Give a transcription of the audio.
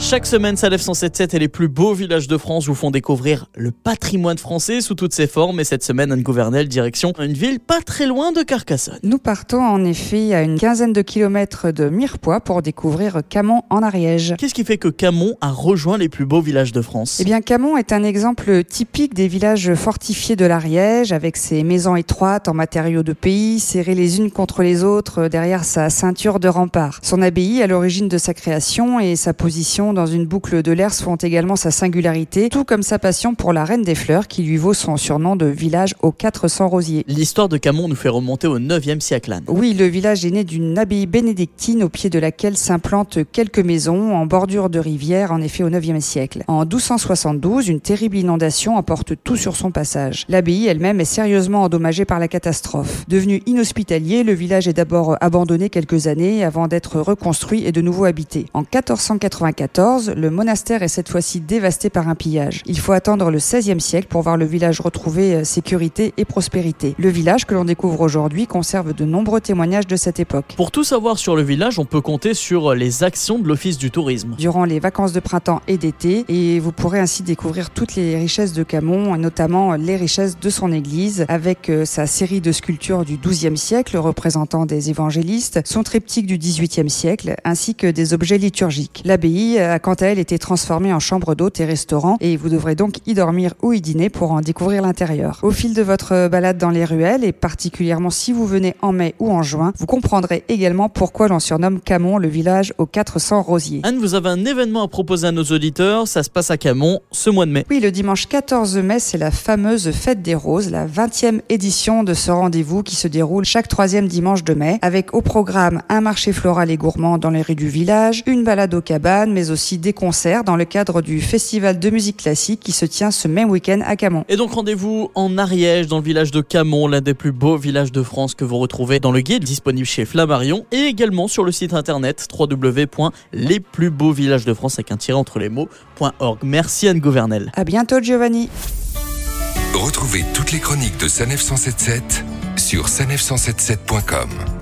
Chaque semaine, Salef 177 et les plus beaux villages de France vous font découvrir le patrimoine français sous toutes ses formes. Et cette semaine, Anne Gouvernel, direction une ville pas très loin de Carcassonne. Nous partons en effet à une quinzaine de kilomètres de Mirepoix pour découvrir Camon en Ariège. Qu'est-ce qui fait que Camon a rejoint les plus beaux villages de France? Eh bien, Camon est un exemple typique des villages fortifiés de l'Ariège, avec ses maisons étroites en matériaux de pays, serrées les unes contre les autres derrière sa ceinture de remparts. Son abbaye, à l'origine de sa création, et sa position dans une boucle de l'Ers font également sa singularité, tout comme sa passion pour la Reine des Fleurs qui lui vaut son surnom de village aux 400 rosiers. L'histoire de Camon nous fait remonter au 9e siècle. Oui, le village est né d'une abbaye bénédictine au pied de laquelle s'implantent quelques maisons en bordure de rivière, en effet au 9e siècle. En 1272, une terrible inondation emporte tout sur son passage. L'abbaye elle-même est sérieusement endommagée par la catastrophe. Devenu inhospitalier, le village est d'abord abandonné quelques années avant d'être reconstruit et de nouveau habité. En 1494, le monastère est cette fois-ci dévasté par un pillage. Il faut attendre le XVIe siècle pour voir le village retrouver euh, sécurité et prospérité. Le village que l'on découvre aujourd'hui conserve de nombreux témoignages de cette époque. Pour tout savoir sur le village, on peut compter sur les actions de l'Office du tourisme. Durant les vacances de printemps et d'été, et vous pourrez ainsi découvrir toutes les richesses de Camon, notamment les richesses de son église, avec euh, sa série de sculptures du XIIe siècle représentant des évangélistes, son triptyque du XVIIIe siècle, ainsi que des objets liturgiques. L'abbaye a quant à elle été transformée en chambre d'hôte et restaurant et vous devrez donc y dormir ou y dîner pour en découvrir l'intérieur. Au fil de votre balade dans les ruelles et particulièrement si vous venez en mai ou en juin, vous comprendrez également pourquoi l'on surnomme Camon le village aux 400 rosiers. Anne, vous avez un événement à proposer à nos auditeurs, ça se passe à Camon ce mois de mai. Oui, le dimanche 14 mai, c'est la fameuse Fête des Roses, la 20e édition de ce rendez-vous qui se déroule chaque troisième dimanche de mai, avec au programme un marché floral et gourmand dans les rues du village, une balade aux cabanes, mais aussi aussi des concerts dans le cadre du festival de musique classique qui se tient ce même week-end à Camon. Et donc rendez-vous en Ariège, dans le village de Camon, l'un des plus beaux villages de France que vous retrouvez dans le guide disponible chez Flammarion et également sur le site internet www.lesplusbeauxvillagesdefrance avec un tiré entre les mots.org. Merci Anne Gouvernel. À bientôt Giovanni. Retrouvez toutes les chroniques de Sanef 177 sur sanef177.com.